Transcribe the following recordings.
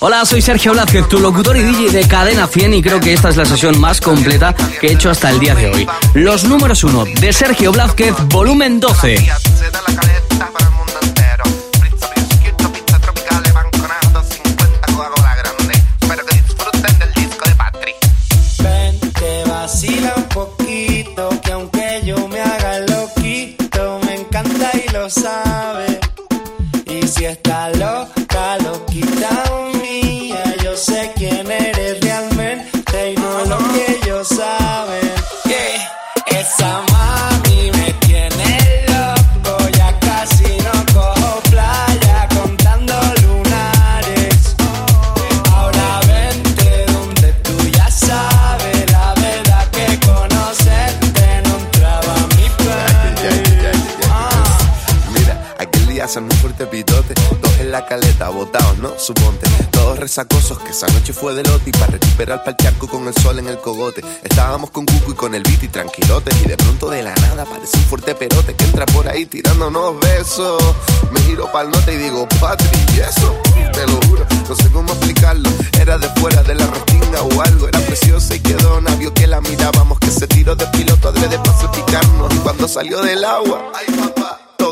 Hola, soy Sergio Blázquez, tu locutor y DJ de Cadena 100 y creo que esta es la sesión más completa que he hecho hasta el día de hoy. Los números 1 de Sergio Blázquez, volumen 12. Resacosos que esa noche fue de lote y para recuperar pa'l charco con el sol en el cogote. Estábamos con Cuco y con el beat y tranquilotes y de pronto de la nada aparece un fuerte perote que entra por ahí tirándonos besos. Me giro pa'l norte y digo, Patri, ¿y eso? Te lo juro, no sé cómo explicarlo. Era de fuera de la restinga o algo, era preciosa y quedó navio que la mirábamos que se tiró de piloto adrede para picarnos y cuando salió del agua, ay papá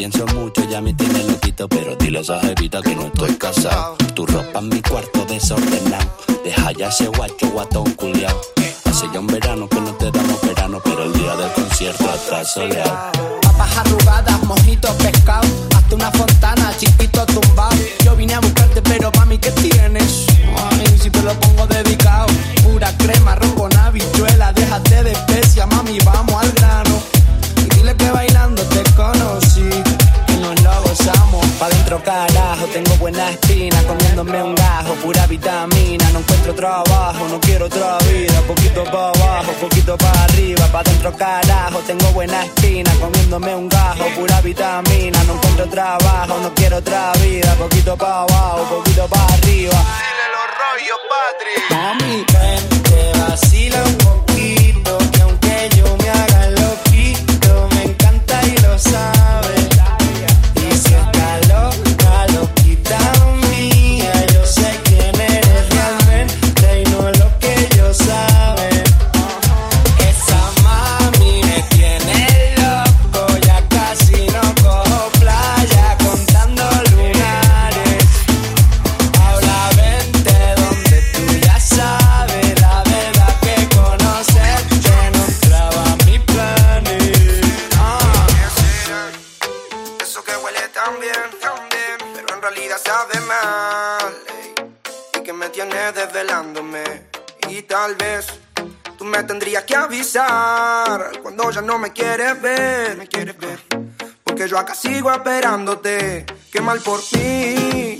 pienso mucho, ya me tiene loquito, pero dile a esa jevita que no estoy casado. Tu ropa en mi cuarto desordenado, deja ya ese guacho guatón culiao. Hace ya un verano que no te damos verano, pero el día del concierto está soleado. Papas arrugadas, mojitos pescado, hasta una fontana, chiquito tumbado. Buena espina, comiéndome un gajo, pura vitamina. No encuentro trabajo, no quiero otra vida. Poquito pa' abajo, poquito pa' arriba. Pa' dentro carajo, tengo buena espina, comiéndome un gajo, pura vitamina. No encuentro trabajo, no quiero otra vida. Poquito pa' abajo, poquito pa' arriba. Dile los rollos, Patri. Mami, ven, te vacila un poquito, cuando ya no me quieres ver, me quieres ver. Porque yo acá sigo esperándote. Qué mal por mí.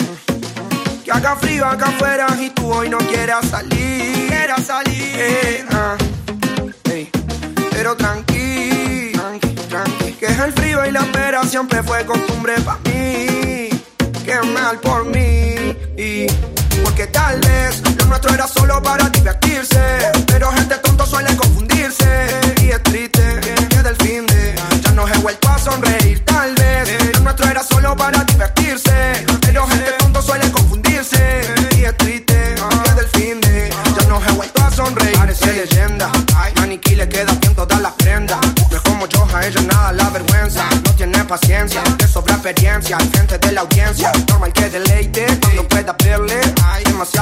Que haga frío acá afuera y tú hoy no quieras salir. Quieras salir. Eh, ah. Pero tranqui, tranqui, tranqui, que el frío y la espera siempre fue costumbre para mí. Qué mal por mí. Y porque tal vez lo nuestro era solo para divertirse. Pero gente tonto suele confundirse. Y es triste que del fin de ya no he vuelto a sonreír. Tal vez lo nuestro era solo para divertirse. Pero gente tonto suele confundirse. Y es triste que del fin de ya no he vuelto a sonreír. Parece leyenda. Maniquí le queda bien todas las prendas. No es como yo, a ella nada la vergüenza. No tiene paciencia, le sobra experiencia al frente de la audiencia.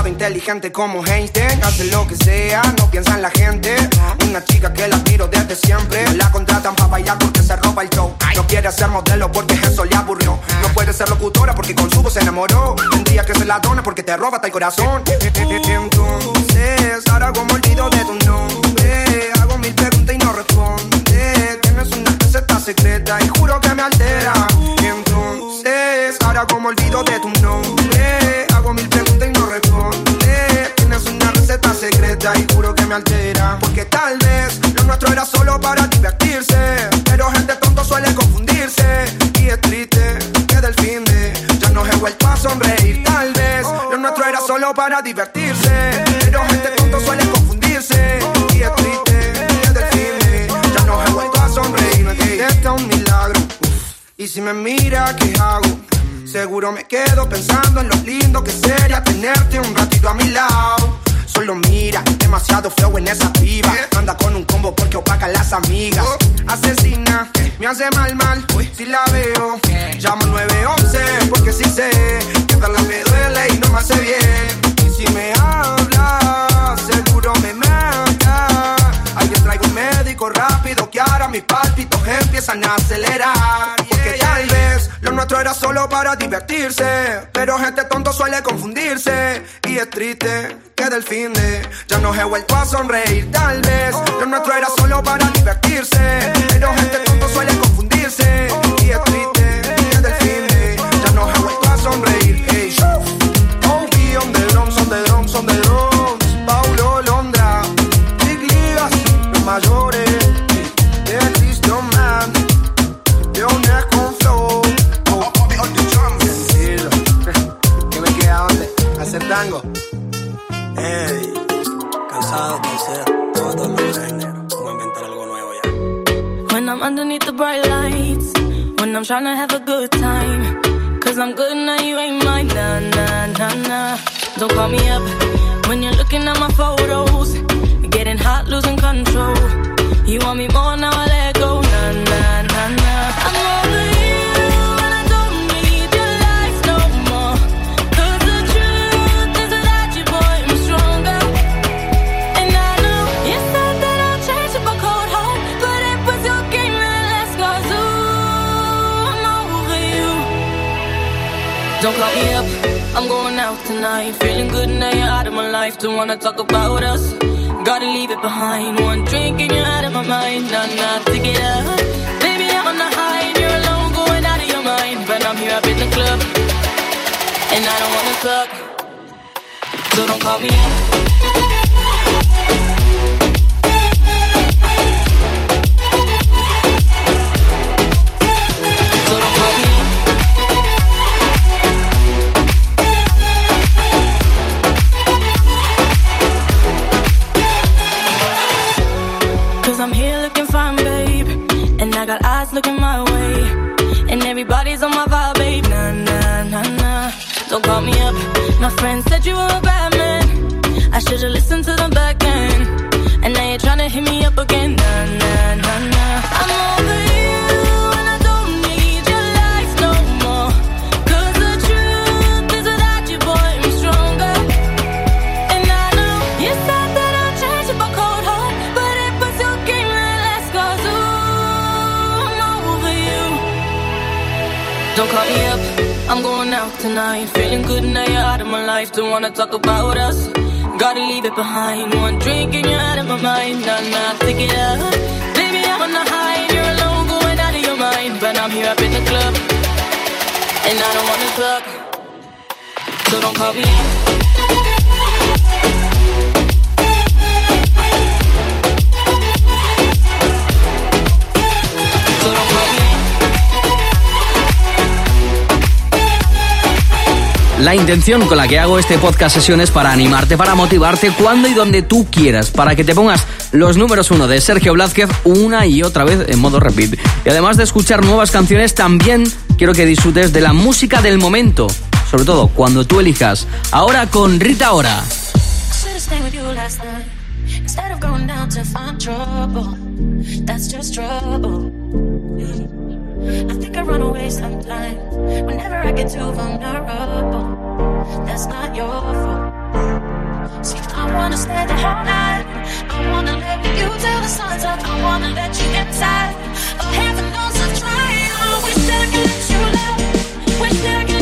Inteligente como Einstein. Hace lo que sea, no piensa en la gente. Una chica que la admiro desde siempre. La contratan para bailar porque se roba el show. No quiere ser modelo porque eso le aburrió. No puede ser locutora porque con su voz se enamoró. Tendría que ser la dona porque te roba hasta el corazón. Entonces, ahora como olvido de tu nombre. Hago mil preguntas y no responde. Tienes una receta secreta y juro que me altera. Entonces, ahora como olvido de tu nombre. y juro que me altera. Porque tal vez lo nuestro era solo para divertirse. Pero gente tonto suele confundirse. Y es triste que del fin de ya nos he vuelto a sonreír. Tal vez lo nuestro era solo para divertirse. Pero gente tonto suele confundirse. Y es triste que del fin de ya nos he vuelto a sonreír. Hey, este un milagro. Y si me mira, ¿qué hago? Seguro me quedo pensando en lo lindo que sería tenerte un ratito a mi lado Solo mira, demasiado feo en esa piba. Anda con un combo porque opaca las amigas. Asesina, me hace mal, mal. Si la veo, llamo 911 porque si sé que darla me duele y no me hace bien. Y si me habla, seguro me médico rápido que ahora mis pálpitos empiezan a acelerar. Porque tal vez lo nuestro era solo para divertirse. Pero gente tonto suele confundirse. Y es triste que del fin de ya no he vuelto a sonreír. Tal vez lo nuestro era solo para divertirse. Pero gente tonto suele confundirse. Y es triste to have a good time. Cause I'm good now, you ain't mine. Nah, nah, nah, nah. Don't call me up when you're looking at my photos. Getting hot, losing control. You want me more now, Don't call me up, I'm going out tonight. Feeling good now you're out of my life. Don't wanna talk about us. Gotta leave it behind. One drink and you're out of my mind. Nah, nah, to get up. Baby, I'm on the high you're alone, going out of your mind. But I'm here up in the club, and I don't wanna talk. So don't call me up. Up, I'm going out tonight. Feeling good now you're out of my life. Don't wanna talk about us. Gotta leave it behind. One drink and you're out of my mind. Nah, pick it up. Baby, I'm on the high and you're alone, going out of your mind. But I'm here up in the club, and I don't wanna talk. So don't call me La intención con la que hago este podcast sesión es para animarte, para motivarte cuando y donde tú quieras, para que te pongas los números uno de Sergio Blázquez una y otra vez en modo repeat. Y además de escuchar nuevas canciones, también quiero que disfrutes de la música del momento, sobre todo cuando tú elijas. Ahora con Rita Ora. I think I run away sometimes whenever I get too vulnerable. That's not your fault. See, I wanna stay the whole night. I wanna live with you till the sun's up. I wanna let you inside. But heaven knows I'm trying. Oh, wish I could let you love. Wish I could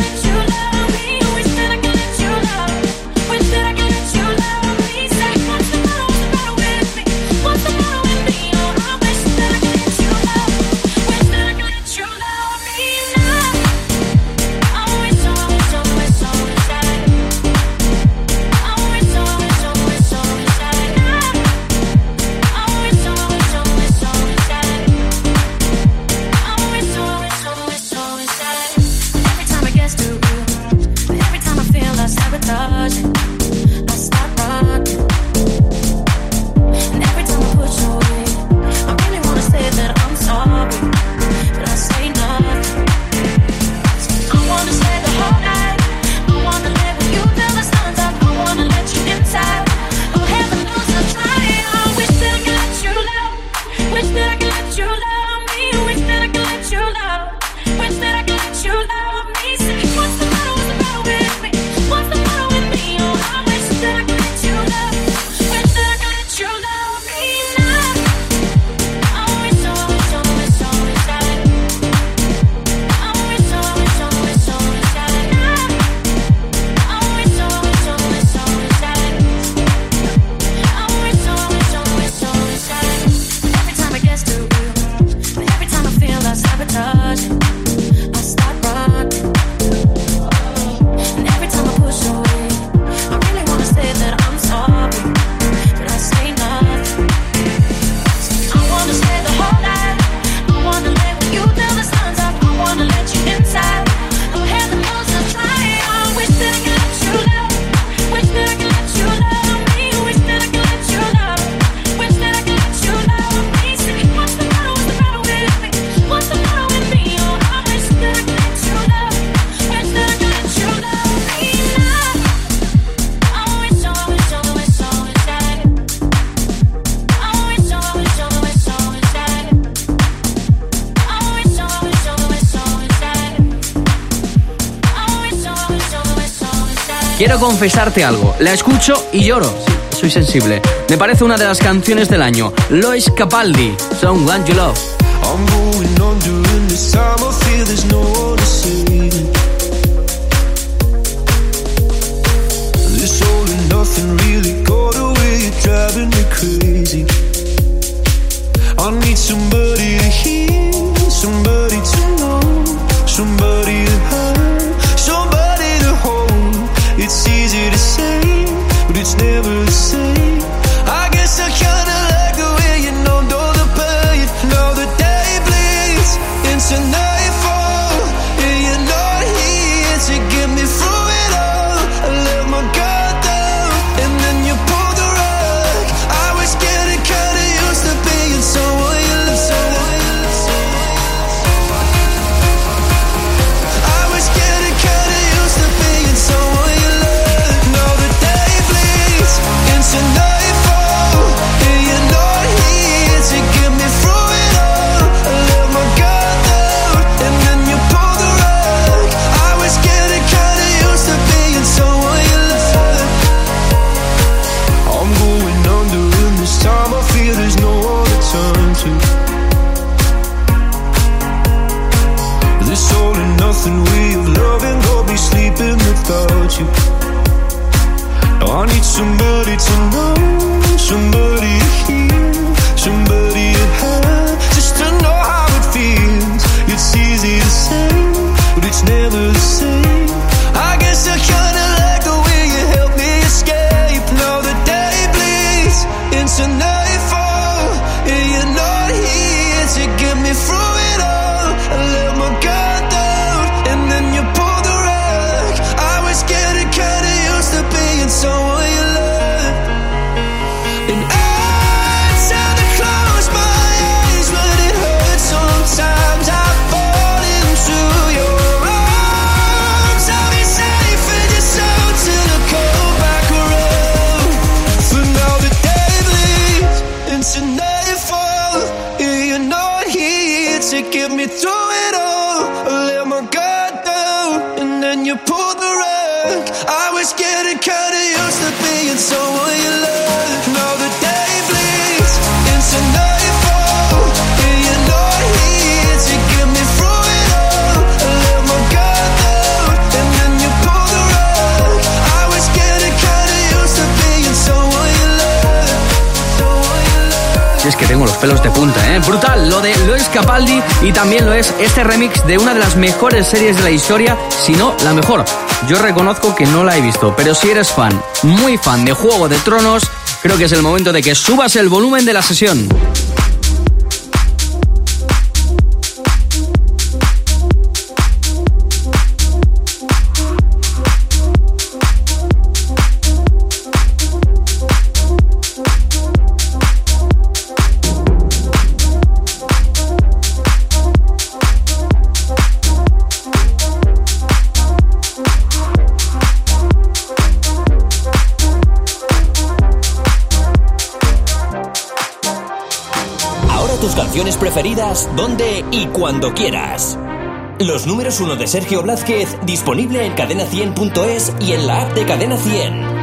Quiero confesarte algo. La escucho y lloro. soy sensible. Me parece una de las canciones del año. Lois Capaldi, Someone You Love. I'm going on during this time. I feel there's no one to save. This all and nothing really got away. driving me crazy. I need somebody to hear, somebody to know, somebody but it's never the same. I guess I kinda like the way you know, know the pain, know the day bleeds into nightfall. And you're not here to get me through somebody to know, somebody to hear, somebody Es que tengo los pelos de punta, ¿eh? Brutal, lo de Lois Capaldi y también lo es este remix de una de las mejores series de la historia, si no la mejor. Yo reconozco que no la he visto, pero si eres fan, muy fan de Juego de Tronos, creo que es el momento de que subas el volumen de la sesión. Donde y cuando quieras. Los números uno de Sergio Blázquez, disponible en cadena100.es y en la app de Cadena 100.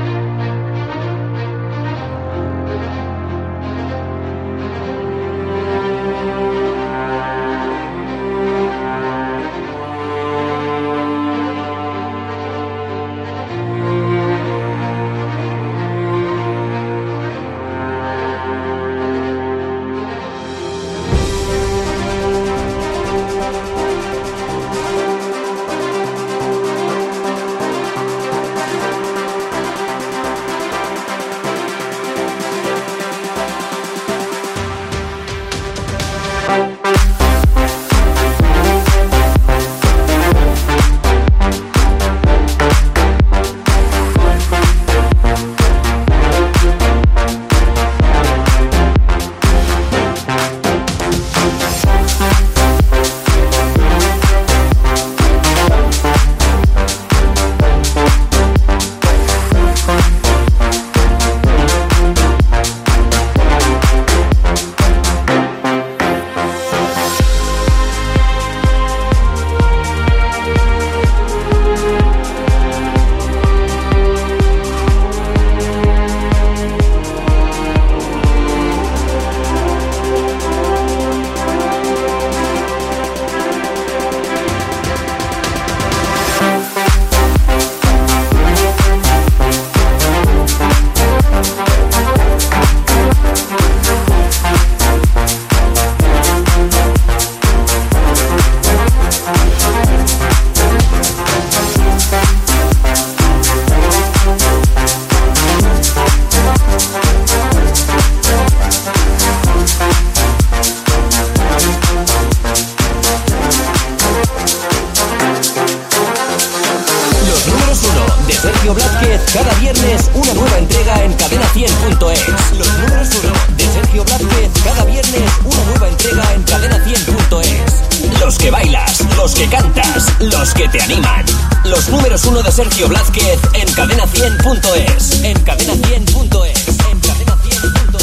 los que te animan. Los números uno de Sergio Blázquez en cadena100.es. En cadena100.es. En cadena100.es.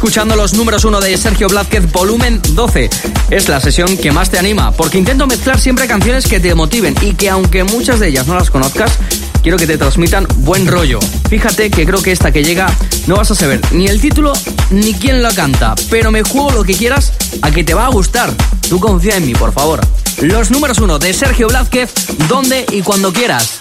escuchando los números uno de Sergio Blázquez, volumen 12. Es la sesión que más te anima, porque intento mezclar siempre canciones que te motiven y que aunque muchas de ellas no las conozcas, quiero que te transmitan buen rollo. Fíjate que creo que esta que llega no vas a saber ni el título ni quién la canta, pero me juego lo que quieras a que te va a gustar. Tú confía en mí, por favor. Los números uno de Sergio Blázquez, donde y cuando quieras.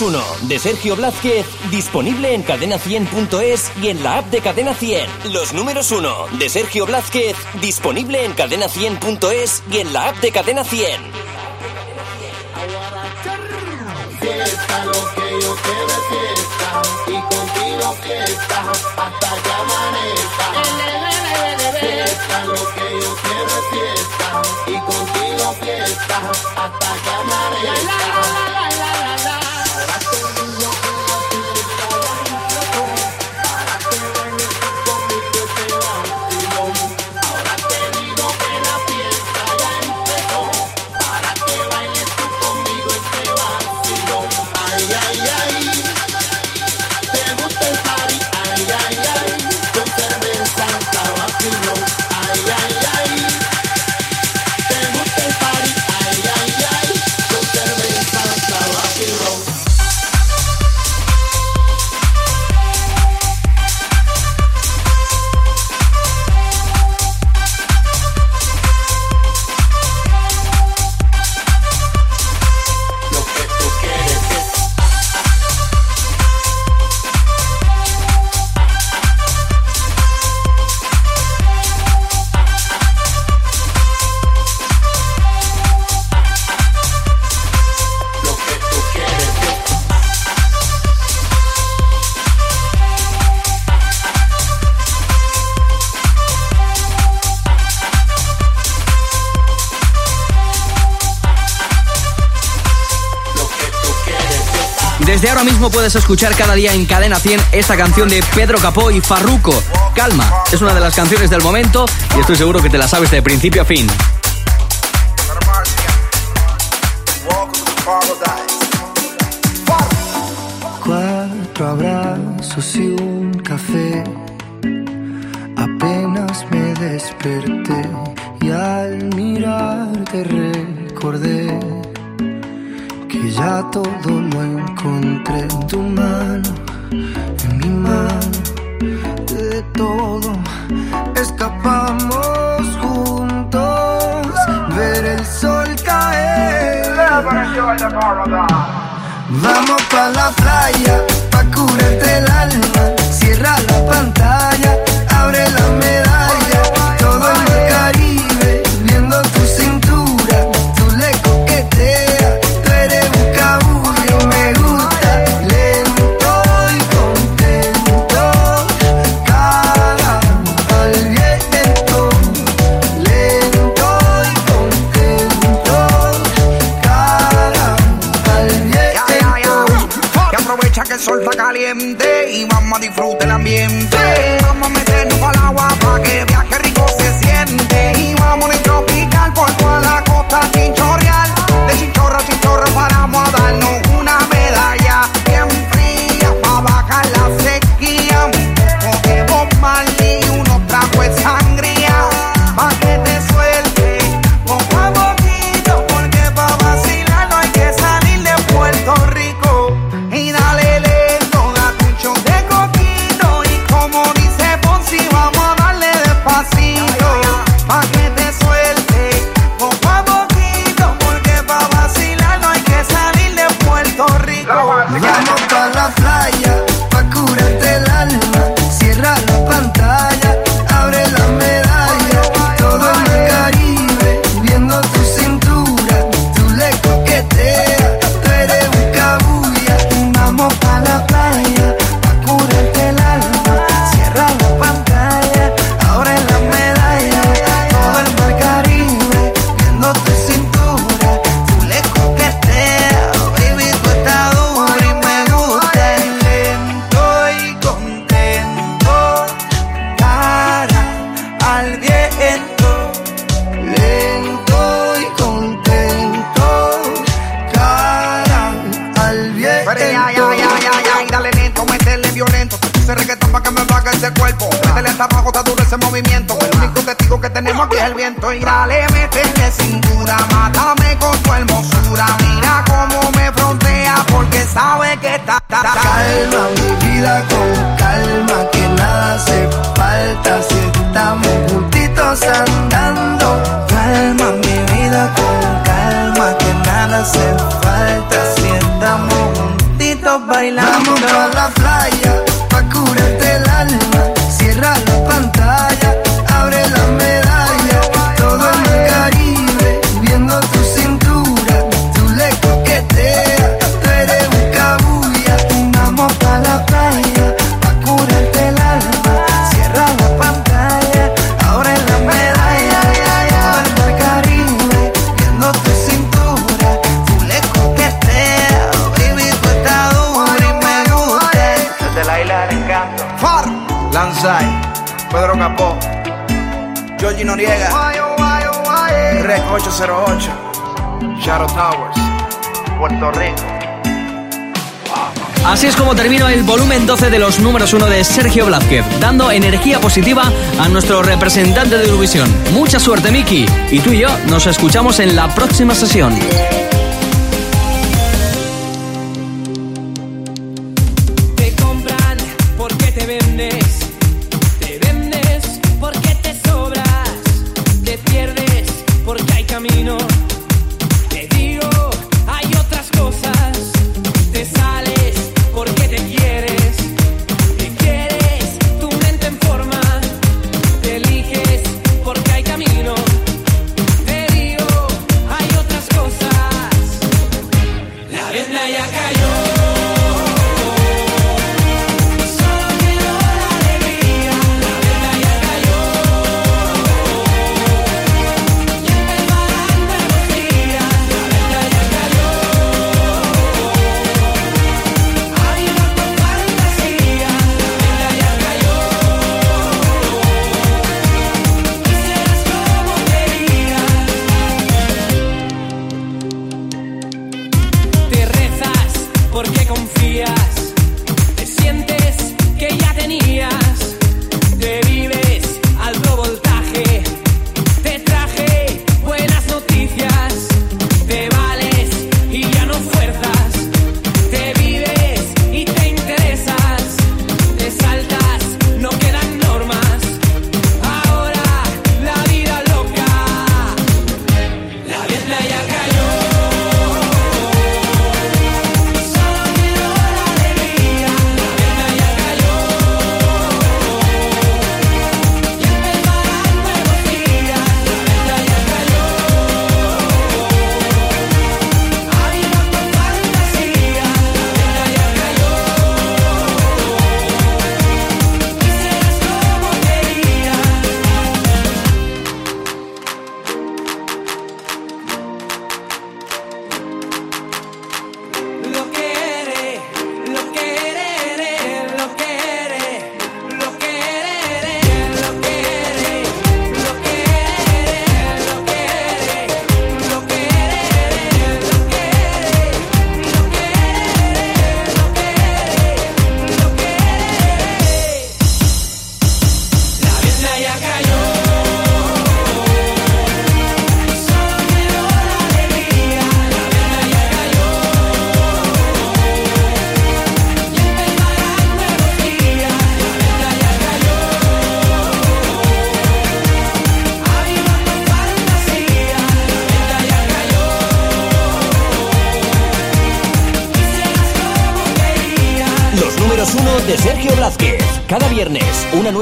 1 de Sergio Blázquez, disponible en cadena100.es y en la app de Cadena 100. Los números 1 de Sergio Blázquez, disponible en cadena100.es y en la app de Cadena 100. Fiesta, lo que yo quiero es fiesta, y contigo fiesta, hasta que amanezca. Ahora mismo puedes escuchar cada día en Cadena 100 esta canción de Pedro Capó y Farruco. Calma, es una de las canciones del momento y estoy seguro que te la sabes de principio a fin. Cuatro abrazos y un café. Apenas me desperté y al mirarte recordé que ya todo lo encontré en tu mano, en mi mano, de todo. Escapamos juntos, ver el sol caer. Vamos pa la playa, pa curarte el alma, para Así es como termino el volumen 12 de los números 1 de Sergio Blázquez, dando energía positiva a nuestro representante de Eurovisión. Mucha suerte, Miki, y tú y yo nos escuchamos en la próxima sesión.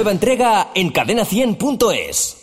Nueva entrega en cadena100.es.